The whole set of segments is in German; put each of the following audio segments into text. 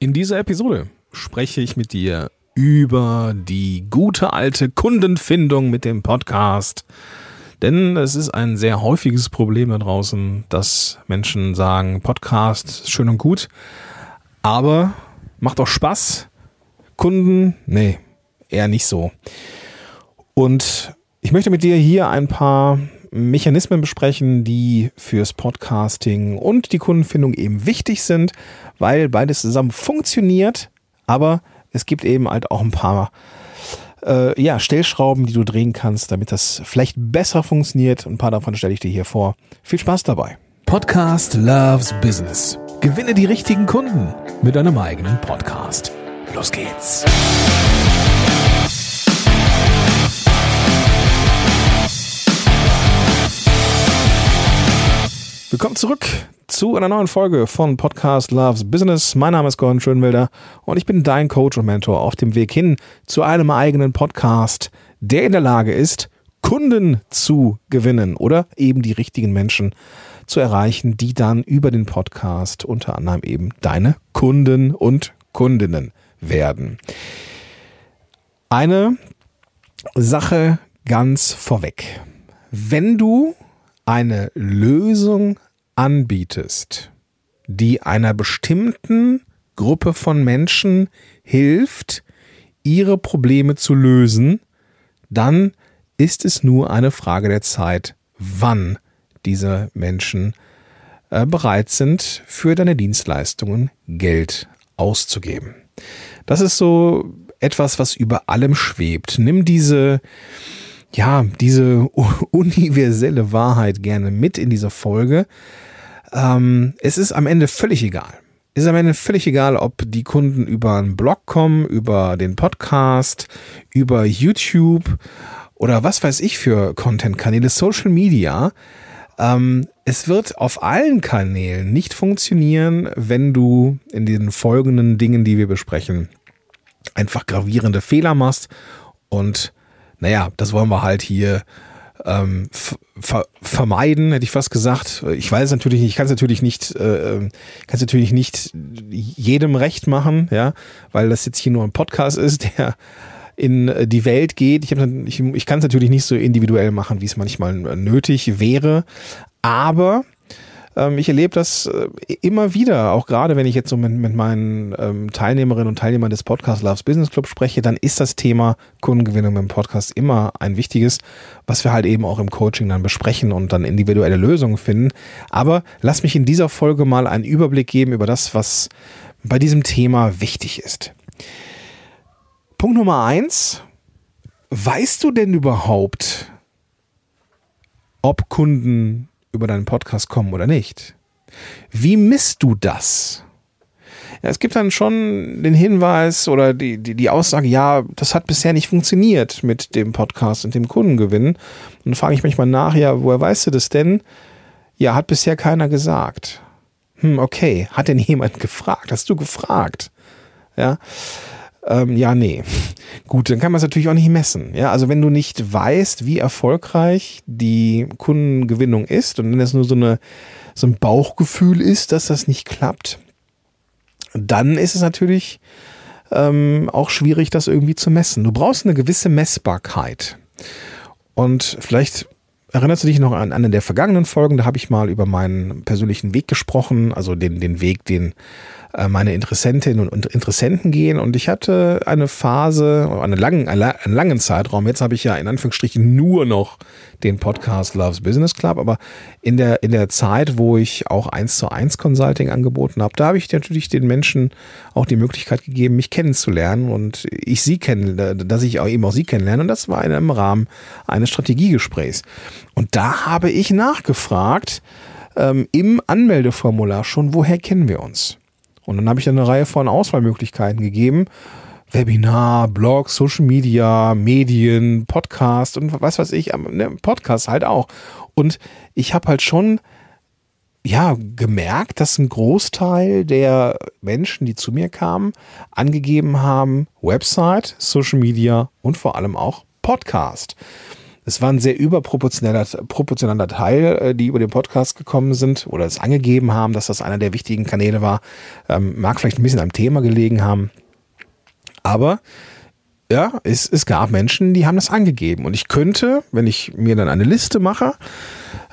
In dieser Episode spreche ich mit dir über die gute alte Kundenfindung mit dem Podcast. Denn es ist ein sehr häufiges Problem da draußen, dass Menschen sagen, Podcast ist schön und gut, aber macht auch Spaß. Kunden, nee, eher nicht so. Und ich möchte mit dir hier ein paar Mechanismen besprechen, die fürs Podcasting und die Kundenfindung eben wichtig sind, weil beides zusammen funktioniert, aber es gibt eben halt auch ein paar äh, ja, Stellschrauben, die du drehen kannst, damit das vielleicht besser funktioniert. Ein paar davon stelle ich dir hier vor. Viel Spaß dabei. Podcast Loves Business. Gewinne die richtigen Kunden mit deinem eigenen Podcast. Los geht's. Willkommen zurück zu einer neuen Folge von Podcast Loves Business. Mein Name ist Gordon Schönwelder und ich bin dein Coach und Mentor auf dem Weg hin zu einem eigenen Podcast, der in der Lage ist, Kunden zu gewinnen oder eben die richtigen Menschen zu erreichen, die dann über den Podcast unter anderem eben deine Kunden und Kundinnen werden. Eine Sache ganz vorweg. Wenn du eine Lösung anbietest, die einer bestimmten Gruppe von Menschen hilft, ihre Probleme zu lösen, dann ist es nur eine Frage der Zeit, wann diese Menschen äh, bereit sind, für deine Dienstleistungen Geld auszugeben. Das ist so etwas, was über allem schwebt. Nimm diese ja, diese universelle Wahrheit gerne mit in diese Folge. Ähm, es ist am Ende völlig egal. Es ist am Ende völlig egal, ob die Kunden über einen Blog kommen, über den Podcast, über YouTube oder was weiß ich für Content-Kanäle, Social Media. Ähm, es wird auf allen Kanälen nicht funktionieren, wenn du in den folgenden Dingen, die wir besprechen, einfach gravierende Fehler machst und naja, das wollen wir halt hier ähm, ver vermeiden, hätte ich fast gesagt. Ich weiß natürlich nicht, ich kann es natürlich nicht, äh, ähm, kann es natürlich nicht jedem recht machen, ja, weil das jetzt hier nur ein Podcast ist, der in die Welt geht. Ich, ich, ich kann es natürlich nicht so individuell machen, wie es manchmal nötig wäre, aber ich erlebe das äh, immer wieder, auch gerade wenn ich jetzt so mit, mit meinen ähm, Teilnehmerinnen und Teilnehmern des Podcast Loves Business Club spreche, dann ist das Thema Kundengewinnung im Podcast immer ein wichtiges, was wir halt eben auch im Coaching dann besprechen und dann individuelle Lösungen finden. Aber lass mich in dieser Folge mal einen Überblick geben über das, was bei diesem Thema wichtig ist. Punkt Nummer eins. Weißt du denn überhaupt, ob Kunden über deinen Podcast kommen oder nicht. Wie misst du das? Ja, es gibt dann schon den Hinweis oder die, die, die Aussage, ja, das hat bisher nicht funktioniert mit dem Podcast und dem Kundengewinn. Und dann frage ich manchmal nach, ja, woher weißt du das denn? Ja, hat bisher keiner gesagt. Hm, okay. Hat denn jemand gefragt? Hast du gefragt? Ja. Ähm, ja, nee. Gut, dann kann man es natürlich auch nicht messen. Ja, also wenn du nicht weißt, wie erfolgreich die Kundengewinnung ist und wenn es nur so, eine, so ein Bauchgefühl ist, dass das nicht klappt, dann ist es natürlich ähm, auch schwierig, das irgendwie zu messen. Du brauchst eine gewisse Messbarkeit. Und vielleicht erinnerst du dich noch an eine der vergangenen Folgen, da habe ich mal über meinen persönlichen Weg gesprochen, also den, den Weg, den äh, meine Interessentinnen und Interessenten gehen. Und ich hatte eine Phase, einen langen, einen langen Zeitraum. Jetzt habe ich ja in Anführungsstrichen nur noch den Podcast Loves Business Club. Aber in der, in der Zeit, wo ich auch eins zu eins Consulting angeboten habe, da habe ich natürlich den Menschen auch die Möglichkeit gegeben, mich kennenzulernen und ich sie kennen, dass ich auch eben auch sie kennenlerne. Und das war in einem Rahmen eines Strategiegesprächs. Und da habe ich nachgefragt, ähm, im Anmeldeformular schon, woher kennen wir uns? Und dann habe ich eine Reihe von Auswahlmöglichkeiten gegeben. Webinar, Blog, Social Media, Medien, Podcast und was weiß ich, ne, Podcast halt auch. Und ich habe halt schon ja, gemerkt, dass ein Großteil der Menschen, die zu mir kamen, angegeben haben, Website, Social Media und vor allem auch Podcast. Es war ein sehr überproportionaler proportionaler Teil, äh, die über den Podcast gekommen sind oder es angegeben haben, dass das einer der wichtigen Kanäle war. Ähm, mag vielleicht ein bisschen am Thema gelegen haben. Aber ja, es, es gab Menschen, die haben das angegeben. Und ich könnte, wenn ich mir dann eine Liste mache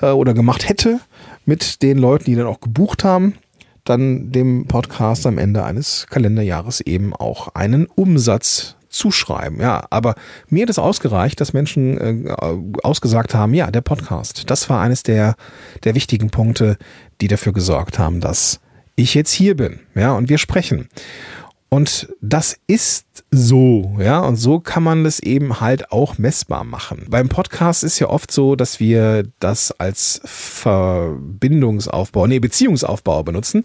äh, oder gemacht hätte mit den Leuten, die dann auch gebucht haben, dann dem Podcast am Ende eines Kalenderjahres eben auch einen Umsatz zuschreiben. Ja, aber mir hat es ausgereicht, dass Menschen äh, ausgesagt haben, ja, der Podcast, das war eines der, der wichtigen Punkte, die dafür gesorgt haben, dass ich jetzt hier bin. Ja, und wir sprechen. Und das ist so, ja, und so kann man das eben halt auch messbar machen. Beim Podcast ist ja oft so, dass wir das als Verbindungsaufbau, nee, Beziehungsaufbau benutzen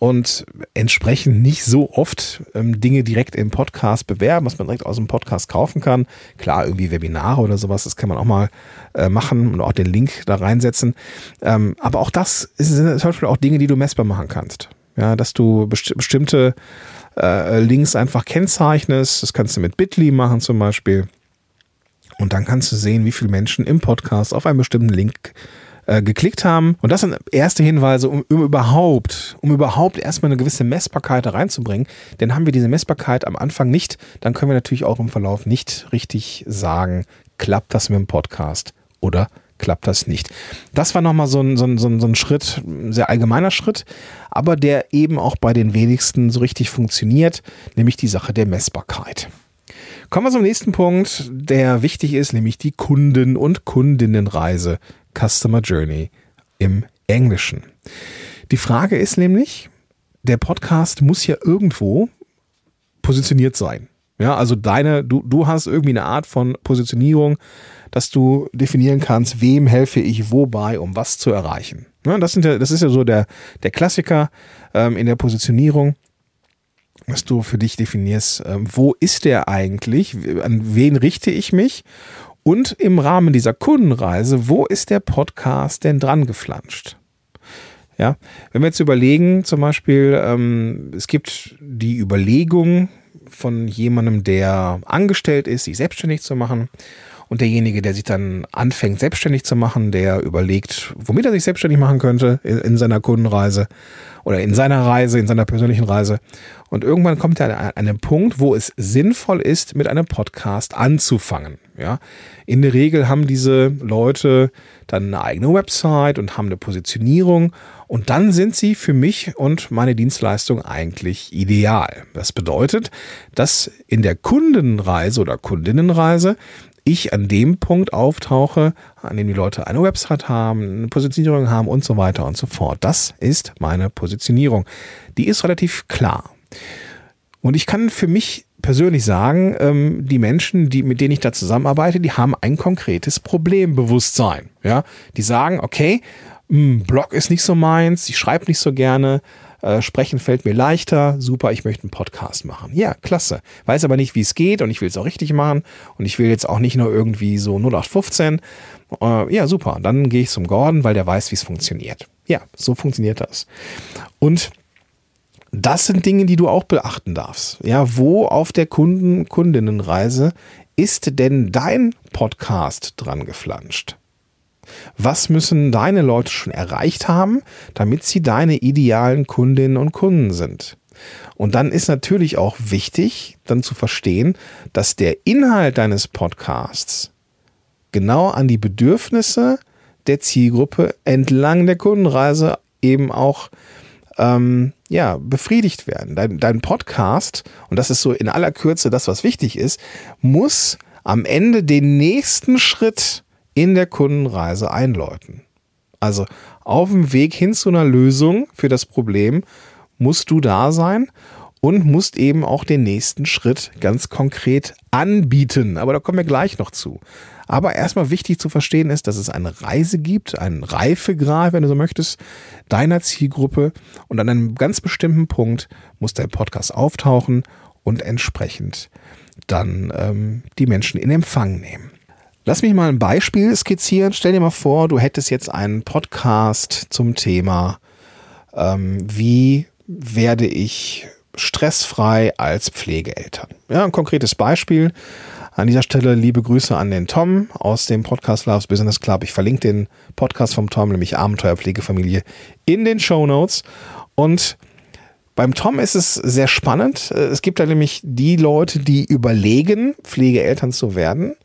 und entsprechend nicht so oft ähm, Dinge direkt im Podcast bewerben, was man direkt aus dem Podcast kaufen kann. Klar, irgendwie Webinare oder sowas, das kann man auch mal äh, machen und auch den Link da reinsetzen. Ähm, aber auch das ist zum Beispiel auch Dinge, die du messbar machen kannst. Ja, dass du besti bestimmte äh, Links einfach kennzeichnest. Das kannst du mit Bitly machen zum Beispiel. Und dann kannst du sehen, wie viele Menschen im Podcast auf einen bestimmten Link äh, geklickt haben. Und das sind erste Hinweise, um, um, überhaupt, um überhaupt erstmal eine gewisse Messbarkeit reinzubringen. Denn haben wir diese Messbarkeit am Anfang nicht, dann können wir natürlich auch im Verlauf nicht richtig sagen, klappt das mit dem Podcast oder klappt das nicht. Das war nochmal so ein, so, ein, so, ein, Schritt, ein sehr allgemeiner Schritt, aber der eben auch bei den wenigsten so richtig funktioniert, nämlich die Sache der Messbarkeit. Kommen wir zum nächsten Punkt, der wichtig ist, nämlich die Kunden- und Kundinnenreise, Customer Journey im Englischen. Die Frage ist nämlich, der Podcast muss ja irgendwo positioniert sein. Ja, also deine, du, du hast irgendwie eine Art von Positionierung, dass du definieren kannst, wem helfe ich wobei, um was zu erreichen. Ja, das, sind ja, das ist ja so der, der Klassiker ähm, in der Positionierung, dass du für dich definierst, ähm, wo ist der eigentlich, an wen richte ich mich und im Rahmen dieser Kundenreise, wo ist der Podcast denn dran geflanscht? Ja, wenn wir jetzt überlegen, zum Beispiel, ähm, es gibt die Überlegung von jemandem, der angestellt ist, sich selbstständig zu machen und derjenige, der sich dann anfängt, selbstständig zu machen, der überlegt, womit er sich selbstständig machen könnte in, seiner Kundenreise oder in seiner Reise, in seiner persönlichen Reise. Und irgendwann kommt er an einen Punkt, wo es sinnvoll ist, mit einem Podcast anzufangen. Ja, in der Regel haben diese Leute dann eine eigene Website und haben eine Positionierung und dann sind sie für mich und meine Dienstleistung eigentlich ideal. Das bedeutet, dass in der Kundenreise oder Kundinnenreise ich an dem Punkt auftauche, an dem die Leute eine Website haben, eine Positionierung haben und so weiter und so fort. Das ist meine Positionierung. Die ist relativ klar. Und ich kann für mich persönlich sagen, ähm, die Menschen, die, mit denen ich da zusammenarbeite, die haben ein konkretes Problembewusstsein. Ja, die sagen, okay, hm, Blog ist nicht so meins, ich schreibe nicht so gerne, äh, sprechen fällt mir leichter, super, ich möchte einen Podcast machen. Ja, klasse. Weiß aber nicht, wie es geht und ich will es auch richtig machen und ich will jetzt auch nicht nur irgendwie so 0815. Äh, ja, super, dann gehe ich zum Gordon, weil der weiß, wie es funktioniert. Ja, so funktioniert das. Und das sind Dinge, die du auch beachten darfst. Ja, wo auf der Kunden, Kundinnenreise ist denn dein Podcast dran geflanscht? Was müssen deine Leute schon erreicht haben, damit sie deine idealen Kundinnen und Kunden sind? Und dann ist natürlich auch wichtig, dann zu verstehen, dass der Inhalt deines Podcasts genau an die Bedürfnisse der Zielgruppe entlang der Kundenreise eben auch ähm, ja, befriedigt werden. Dein, dein Podcast, und das ist so in aller Kürze das, was wichtig ist, muss am Ende den nächsten Schritt in der Kundenreise einläuten. Also auf dem Weg hin zu einer Lösung für das Problem musst du da sein und musst eben auch den nächsten Schritt ganz konkret anbieten. Aber da kommen wir gleich noch zu. Aber erstmal wichtig zu verstehen ist, dass es eine Reise gibt, einen Reifegrad, wenn du so möchtest, deiner Zielgruppe. Und an einem ganz bestimmten Punkt muss dein Podcast auftauchen und entsprechend dann ähm, die Menschen in Empfang nehmen. Lass mich mal ein Beispiel skizzieren. Stell dir mal vor, du hättest jetzt einen Podcast zum Thema, ähm, wie werde ich stressfrei als Pflegeeltern. Ja, ein konkretes Beispiel. An dieser Stelle liebe Grüße an den Tom aus dem Podcast Loves Business Club. Ich verlinke den Podcast vom Tom, nämlich Abenteuerpflegefamilie, in den Show Notes. Und beim Tom ist es sehr spannend. Es gibt da nämlich die Leute, die überlegen, Pflegeeltern zu werden.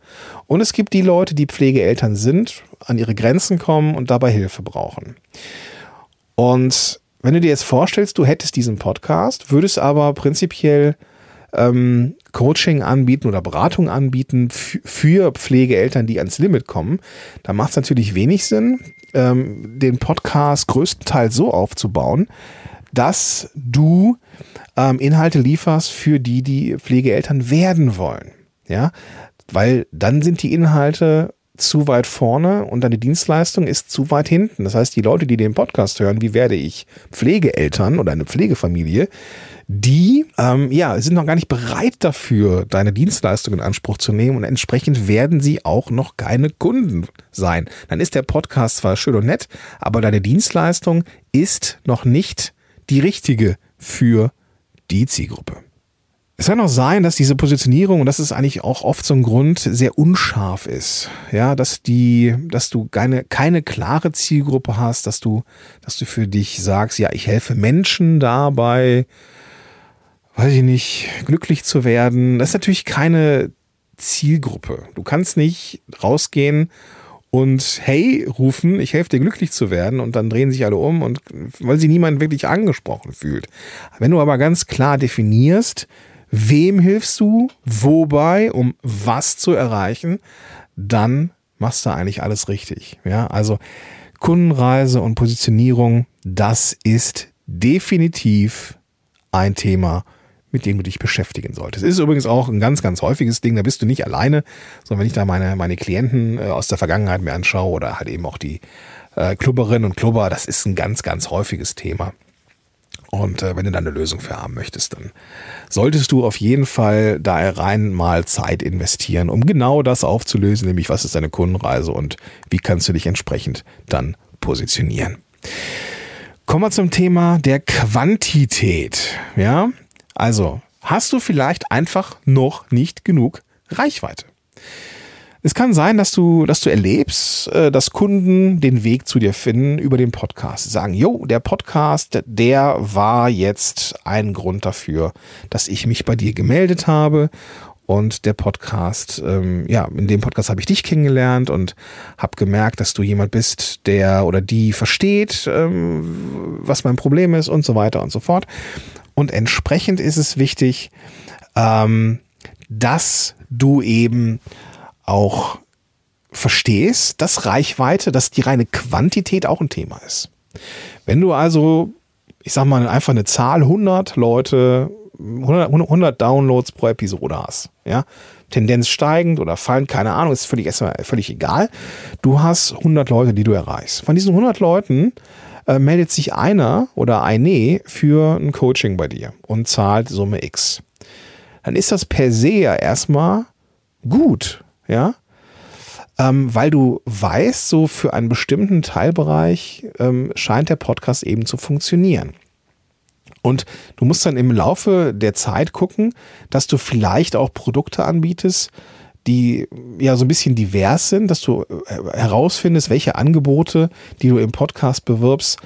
Und es gibt die Leute, die Pflegeeltern sind, an ihre Grenzen kommen und dabei Hilfe brauchen. Und wenn du dir jetzt vorstellst, du hättest diesen Podcast, würdest aber prinzipiell ähm, Coaching anbieten oder Beratung anbieten für Pflegeeltern, die ans Limit kommen, dann macht es natürlich wenig Sinn, ähm, den Podcast größtenteils so aufzubauen, dass du ähm, Inhalte lieferst für die, die Pflegeeltern werden wollen. Ja, weil dann sind die Inhalte zu weit vorne und deine Dienstleistung ist zu weit hinten. Das heißt, die Leute, die den Podcast hören, wie werde ich Pflegeeltern oder eine Pflegefamilie, die ähm, ja sind noch gar nicht bereit dafür, deine Dienstleistung in Anspruch zu nehmen und entsprechend werden sie auch noch keine Kunden sein. Dann ist der Podcast zwar schön und nett, aber deine Dienstleistung ist noch nicht die richtige für die Zielgruppe. Es kann auch sein, dass diese Positionierung, und das ist eigentlich auch oft so ein Grund, sehr unscharf ist. Ja, dass die, dass du keine, keine klare Zielgruppe hast, dass du, dass du für dich sagst, ja, ich helfe Menschen dabei, weiß ich nicht, glücklich zu werden. Das ist natürlich keine Zielgruppe. Du kannst nicht rausgehen und hey rufen, ich helfe dir glücklich zu werden und dann drehen sich alle um und weil sie niemand wirklich angesprochen fühlt. Wenn du aber ganz klar definierst, wem hilfst du, wobei, um was zu erreichen, dann machst du eigentlich alles richtig. Ja, also Kundenreise und Positionierung, das ist definitiv ein Thema, mit dem du dich beschäftigen solltest. Ist übrigens auch ein ganz, ganz häufiges Ding. Da bist du nicht alleine, sondern wenn ich da meine, meine Klienten äh, aus der Vergangenheit mir anschaue oder halt eben auch die äh, Klubberinnen und Klubber, das ist ein ganz, ganz häufiges Thema. Und äh, wenn du da eine Lösung für haben möchtest, dann solltest du auf jeden Fall da rein mal Zeit investieren, um genau das aufzulösen, nämlich was ist deine Kundenreise und wie kannst du dich entsprechend dann positionieren. Kommen wir zum Thema der Quantität. Ja, also hast du vielleicht einfach noch nicht genug Reichweite. Es kann sein, dass du, dass du erlebst, äh, dass Kunden den Weg zu dir finden über den Podcast. Sie sagen, jo, der Podcast, der war jetzt ein Grund dafür, dass ich mich bei dir gemeldet habe. Und der Podcast, ähm, ja, in dem Podcast habe ich dich kennengelernt und habe gemerkt, dass du jemand bist, der oder die versteht, ähm, was mein Problem ist und so weiter und so fort. Und entsprechend ist es wichtig, ähm, dass du eben auch verstehst, dass Reichweite, dass die reine Quantität auch ein Thema ist. Wenn du also, ich sag mal, einfach eine Zahl 100 Leute, 100, 100 Downloads pro Episode hast, ja, Tendenz steigend oder fallend, keine Ahnung, ist völlig, erstmal völlig egal. Du hast 100 Leute, die du erreichst. Von diesen 100 Leuten äh, meldet sich einer oder eine für ein Coaching bei dir und zahlt Summe X. Dann ist das per se ja erstmal gut ja, ähm, weil du weißt, so für einen bestimmten Teilbereich ähm, scheint der Podcast eben zu funktionieren. Und du musst dann im Laufe der Zeit gucken, dass du vielleicht auch Produkte anbietest, die ja so ein bisschen divers sind, dass du äh, herausfindest, welche Angebote, die du im Podcast bewirbst,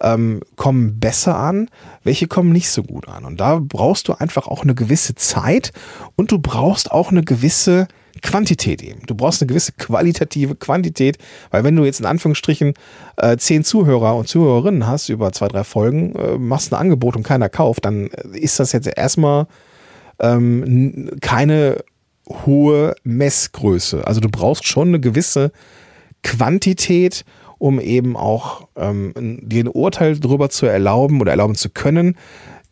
ähm, kommen besser an, welche kommen nicht so gut an. Und da brauchst du einfach auch eine gewisse Zeit und du brauchst auch eine gewisse Quantität eben. Du brauchst eine gewisse qualitative Quantität, weil wenn du jetzt in Anführungsstrichen äh, zehn Zuhörer und Zuhörerinnen hast über zwei, drei Folgen, äh, machst ein Angebot und keiner kauft, dann ist das jetzt erstmal ähm, keine hohe Messgröße. Also du brauchst schon eine gewisse Quantität, um eben auch ähm, dir ein Urteil darüber zu erlauben oder erlauben zu können,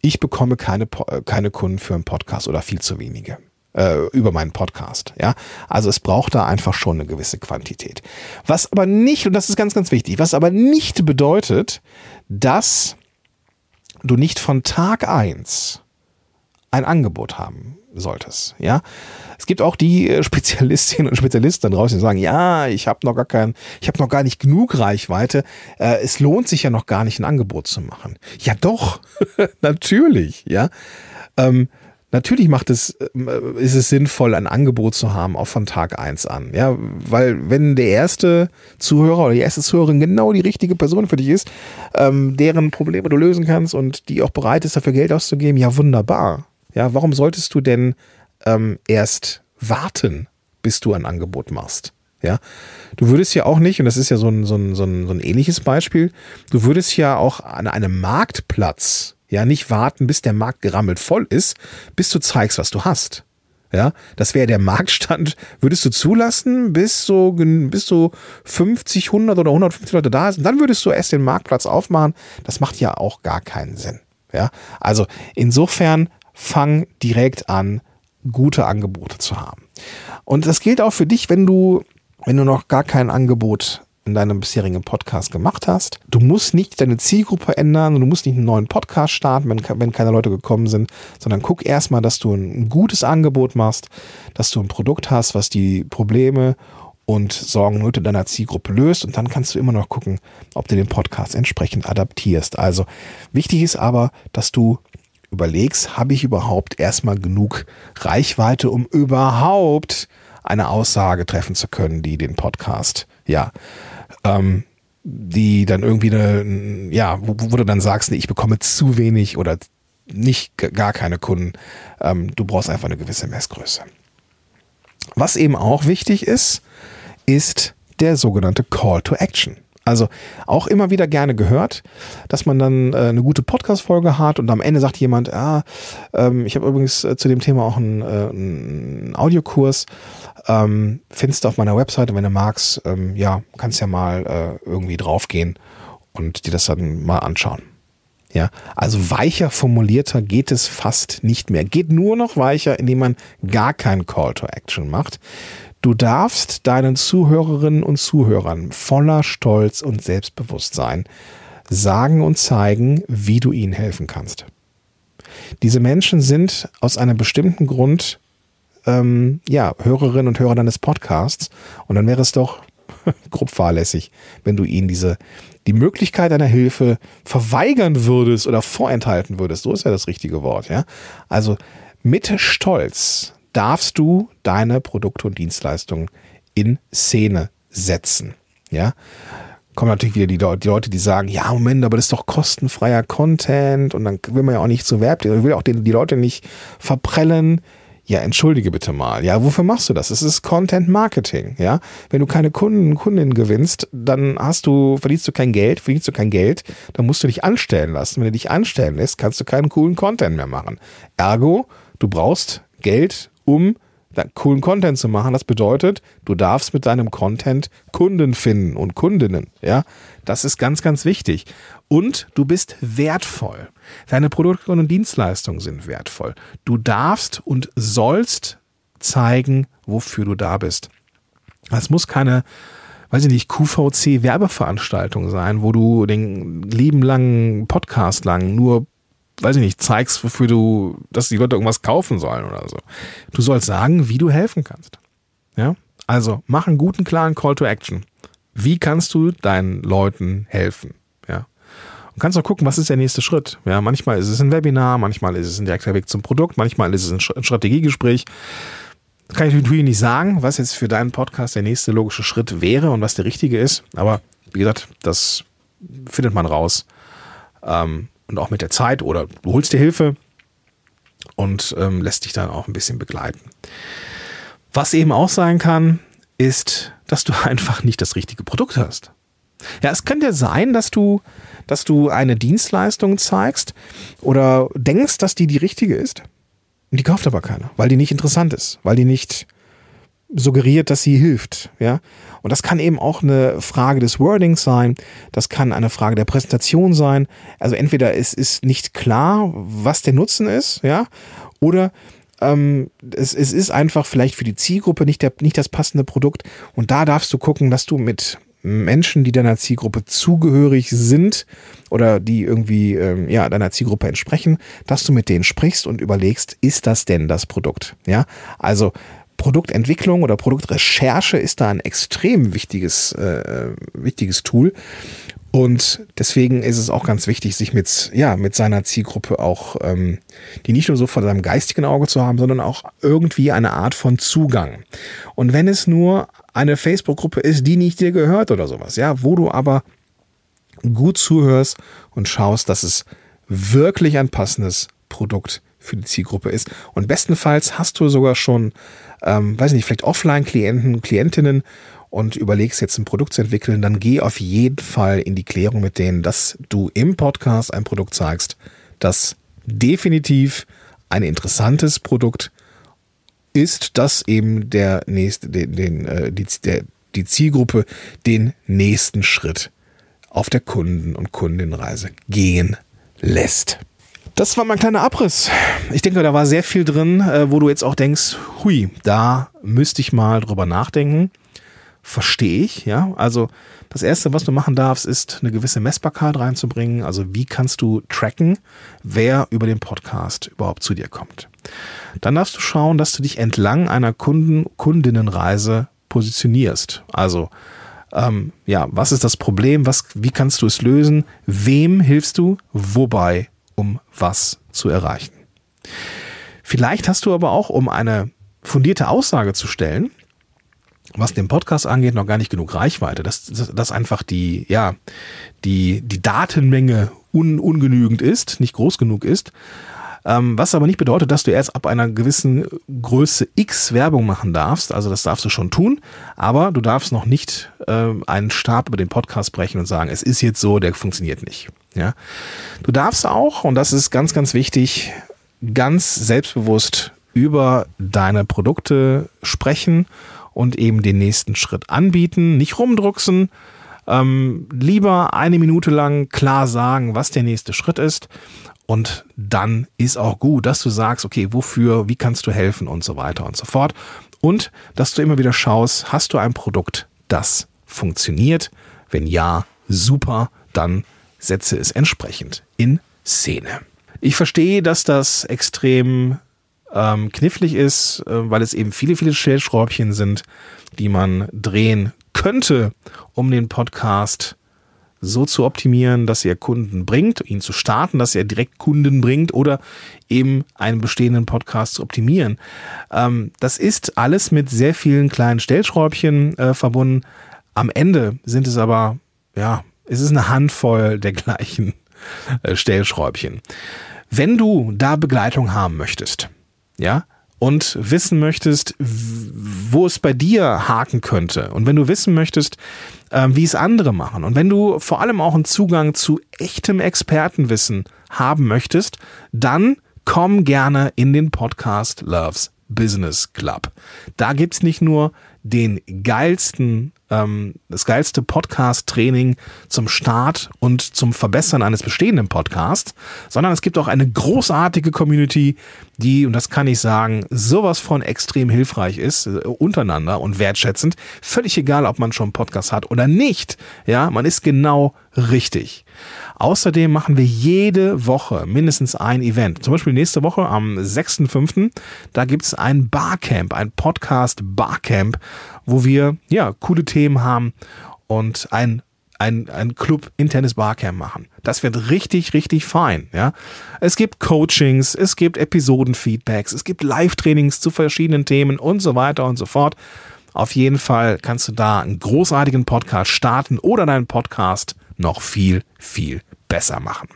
ich bekomme keine, keine Kunden für einen Podcast oder viel zu wenige äh, über meinen Podcast. Ja, also es braucht da einfach schon eine gewisse Quantität. Was aber nicht, und das ist ganz, ganz wichtig, was aber nicht bedeutet, dass du nicht von Tag eins ein Angebot haben solltest. Ja, es gibt auch die äh, Spezialistinnen und Spezialisten draußen, die sagen, ja, ich habe noch gar kein, ich habe noch gar nicht genug Reichweite. Äh, es lohnt sich ja noch gar nicht ein Angebot zu machen. Ja, doch, natürlich. Ja, ähm, Natürlich macht es, äh, ist es sinnvoll, ein Angebot zu haben, auch von Tag eins an. Ja, weil wenn der erste Zuhörer oder die erste Zuhörerin genau die richtige Person für dich ist, ähm, deren Probleme du lösen kannst und die auch bereit ist, dafür Geld auszugeben, ja, wunderbar. Ja, warum solltest du denn ähm, erst warten, bis du ein Angebot machst? Ja, du würdest ja auch nicht, und das ist ja so ein, so ein, so ein, so ein ähnliches Beispiel, du würdest ja auch an einem Marktplatz ja, nicht warten, bis der Markt gerammelt voll ist, bis du zeigst, was du hast. Ja, das wäre der Marktstand. Würdest du zulassen, bis so, bis so 50, 100 oder 150 Leute da sind, dann würdest du erst den Marktplatz aufmachen. Das macht ja auch gar keinen Sinn. Ja, also insofern fang direkt an, gute Angebote zu haben. Und das gilt auch für dich, wenn du, wenn du noch gar kein Angebot in deinem bisherigen Podcast gemacht hast. Du musst nicht deine Zielgruppe ändern, du musst nicht einen neuen Podcast starten, wenn, wenn keine Leute gekommen sind, sondern guck erstmal, dass du ein gutes Angebot machst, dass du ein Produkt hast, was die Probleme und Sorgen Nöte deiner Zielgruppe löst und dann kannst du immer noch gucken, ob du den Podcast entsprechend adaptierst. Also wichtig ist aber, dass du überlegst, habe ich überhaupt erstmal genug Reichweite, um überhaupt eine Aussage treffen zu können, die den Podcast ja ähm, die dann irgendwie eine, ja, wo, wo du dann sagst, nee, ich bekomme zu wenig oder nicht gar keine Kunden. Ähm, du brauchst einfach eine gewisse Messgröße. Was eben auch wichtig ist, ist der sogenannte Call to Action. Also auch immer wieder gerne gehört, dass man dann äh, eine gute Podcast-Folge hat und am Ende sagt jemand, ah, ähm, ich habe übrigens äh, zu dem Thema auch einen, äh, einen Audiokurs, ähm, findest du auf meiner Webseite, wenn du magst, ähm, ja, kannst ja mal äh, irgendwie draufgehen und dir das dann mal anschauen. Ja, also weicher formulierter geht es fast nicht mehr. Geht nur noch weicher, indem man gar keinen Call to Action macht. Du darfst deinen Zuhörerinnen und Zuhörern voller Stolz und Selbstbewusstsein sagen und zeigen, wie du ihnen helfen kannst. Diese Menschen sind aus einem bestimmten Grund ähm, ja, Hörerinnen und Hörer deines Podcasts und dann wäre es doch grob fahrlässig, wenn du ihnen diese die Möglichkeit einer Hilfe verweigern würdest oder vorenthalten würdest. So ist ja das richtige Wort, ja. Also mit Stolz darfst du deine Produkte und Dienstleistungen in Szene setzen. Ja, kommen natürlich wieder die, Leute, die sagen, ja, Moment, aber das ist doch kostenfreier Content und dann will man ja auch nicht zu Werb, will auch die, die Leute nicht verprellen. Ja, entschuldige bitte mal. Ja, wofür machst du das? Es ist Content Marketing, ja. Wenn du keine Kunden und Kundinnen gewinnst, dann hast du, verdienst du kein Geld, verdienst du kein Geld, dann musst du dich anstellen lassen. Wenn du dich anstellen lässt, kannst du keinen coolen Content mehr machen. Ergo, du brauchst Geld, um coolen Content zu machen. Das bedeutet, du darfst mit deinem Content Kunden finden und Kundinnen. Ja, das ist ganz, ganz wichtig. Und du bist wertvoll. Deine Produkte und Dienstleistungen sind wertvoll. Du darfst und sollst zeigen, wofür du da bist. Es muss keine, weiß ich nicht, QVC-Werbeveranstaltung sein, wo du den lieben langen Podcast lang nur weiß ich nicht, zeigst, wofür du, dass die Leute irgendwas kaufen sollen oder so. Du sollst sagen, wie du helfen kannst. Ja? Also, mach einen guten, klaren Call to Action. Wie kannst du deinen Leuten helfen? Ja? Und kannst auch gucken, was ist der nächste Schritt. Ja, manchmal ist es ein Webinar, manchmal ist es ein direkter Weg zum Produkt, manchmal ist es ein Strategiegespräch. Das kann ich natürlich nicht sagen, was jetzt für deinen Podcast der nächste logische Schritt wäre und was der richtige ist. Aber wie gesagt, das findet man raus. Ähm, und auch mit der Zeit oder du holst dir Hilfe und ähm, lässt dich dann auch ein bisschen begleiten. Was eben auch sein kann, ist, dass du einfach nicht das richtige Produkt hast. Ja, es könnte sein, dass du, dass du eine Dienstleistung zeigst oder denkst, dass die die richtige ist. Und die kauft aber keiner, weil die nicht interessant ist, weil die nicht suggeriert, dass sie hilft, ja. Und das kann eben auch eine Frage des Wordings sein, das kann eine Frage der Präsentation sein. Also entweder es ist nicht klar, was der Nutzen ist, ja, oder ähm, es, es ist einfach vielleicht für die Zielgruppe nicht, der, nicht das passende Produkt. Und da darfst du gucken, dass du mit Menschen, die deiner Zielgruppe zugehörig sind oder die irgendwie ähm, ja deiner Zielgruppe entsprechen, dass du mit denen sprichst und überlegst, ist das denn das Produkt? Ja, also Produktentwicklung oder Produktrecherche ist da ein extrem wichtiges, äh, wichtiges Tool. Und deswegen ist es auch ganz wichtig, sich mit, ja, mit seiner Zielgruppe auch, ähm, die nicht nur so vor seinem geistigen Auge zu haben, sondern auch irgendwie eine Art von Zugang. Und wenn es nur eine Facebook-Gruppe ist, die nicht dir gehört oder sowas, ja, wo du aber gut zuhörst und schaust, dass es wirklich ein passendes Produkt für die Zielgruppe ist. Und bestenfalls hast du sogar schon, ähm, weiß nicht, vielleicht Offline-Klienten, Klientinnen und überlegst jetzt ein Produkt zu entwickeln, dann geh auf jeden Fall in die Klärung mit denen, dass du im Podcast ein Produkt zeigst, das definitiv ein interessantes Produkt ist, das eben der nächste, den, den, äh, die, der, die Zielgruppe den nächsten Schritt auf der Kunden- und Kundinnenreise gehen lässt. Das war mein kleiner Abriss. Ich denke, da war sehr viel drin, äh, wo du jetzt auch denkst, hui, da müsste ich mal drüber nachdenken. Verstehe ich, ja. Also das erste, was du machen darfst, ist eine gewisse Messbarkeit reinzubringen. Also wie kannst du tracken, wer über den Podcast überhaupt zu dir kommt. Dann darfst du schauen, dass du dich entlang einer Kunden Kundinnenreise positionierst. Also ähm, ja, was ist das Problem? Was, wie kannst du es lösen? Wem hilfst du? Wobei? Um was zu erreichen? Vielleicht hast du aber auch, um eine fundierte Aussage zu stellen, was den Podcast angeht, noch gar nicht genug Reichweite, dass, dass, einfach die, ja, die, die Datenmenge un, ungenügend ist, nicht groß genug ist. Ähm, was aber nicht bedeutet, dass du erst ab einer gewissen Größe X Werbung machen darfst. Also das darfst du schon tun, aber du darfst noch nicht äh, einen Stab über den Podcast brechen und sagen, es ist jetzt so, der funktioniert nicht. Ja, du darfst auch, und das ist ganz, ganz wichtig, ganz selbstbewusst über deine Produkte sprechen und eben den nächsten Schritt anbieten, nicht rumdrucksen, ähm, lieber eine Minute lang klar sagen, was der nächste Schritt ist und dann ist auch gut, dass du sagst, okay, wofür, wie kannst du helfen und so weiter und so fort. Und dass du immer wieder schaust, hast du ein Produkt, das funktioniert? Wenn ja, super, dann setze es entsprechend in Szene. Ich verstehe, dass das extrem ähm, knifflig ist, äh, weil es eben viele, viele Stellschräubchen sind, die man drehen könnte, um den Podcast so zu optimieren, dass er Kunden bringt, ihn zu starten, dass er direkt Kunden bringt oder eben einen bestehenden Podcast zu optimieren. Ähm, das ist alles mit sehr vielen kleinen Stellschräubchen äh, verbunden. Am Ende sind es aber, ja, es ist eine Handvoll der gleichen äh, Stellschräubchen. Wenn du da Begleitung haben möchtest, ja, und wissen möchtest, wo es bei dir haken könnte und wenn du wissen möchtest, ähm, wie es andere machen und wenn du vor allem auch einen Zugang zu echtem Expertenwissen haben möchtest, dann komm gerne in den Podcast Loves Business Club. Da gibt's nicht nur den geilsten, ähm, das geilste Podcast-Training zum Start und zum Verbessern eines bestehenden Podcasts, sondern es gibt auch eine großartige Community, die, und das kann ich sagen, sowas von extrem hilfreich ist, äh, untereinander und wertschätzend. Völlig egal, ob man schon einen Podcast hat oder nicht. Ja, man ist genau richtig. Außerdem machen wir jede Woche mindestens ein Event. Zum Beispiel nächste Woche am 6.5. Da gibt's ein Barcamp, ein Podcast Barcamp, wo wir ja coole Themen haben und ein ein, ein Club internes Barcamp machen. Das wird richtig, richtig fein. Ja? Es gibt Coachings, es gibt Episodenfeedbacks, es gibt Live-Trainings zu verschiedenen Themen und so weiter und so fort. Auf jeden Fall kannst du da einen großartigen Podcast starten oder deinen Podcast noch viel, viel besser machen.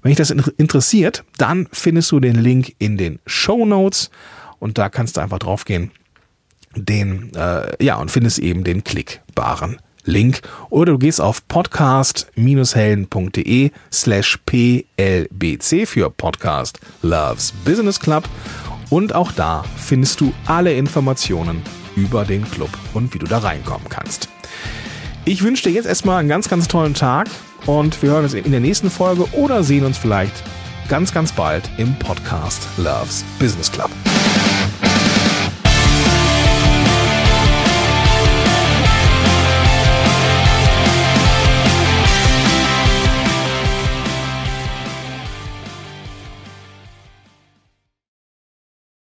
Wenn dich das interessiert, dann findest du den Link in den Show Notes und da kannst du einfach draufgehen, den, äh, ja, und findest eben den klickbaren Link oder du gehst auf podcast-helden.de slash plbc für Podcast Loves Business Club und auch da findest du alle Informationen über den Club und wie du da reinkommen kannst. Ich wünsche dir jetzt erstmal einen ganz, ganz tollen Tag und wir hören uns in der nächsten Folge oder sehen uns vielleicht ganz, ganz bald im Podcast Loves Business Club.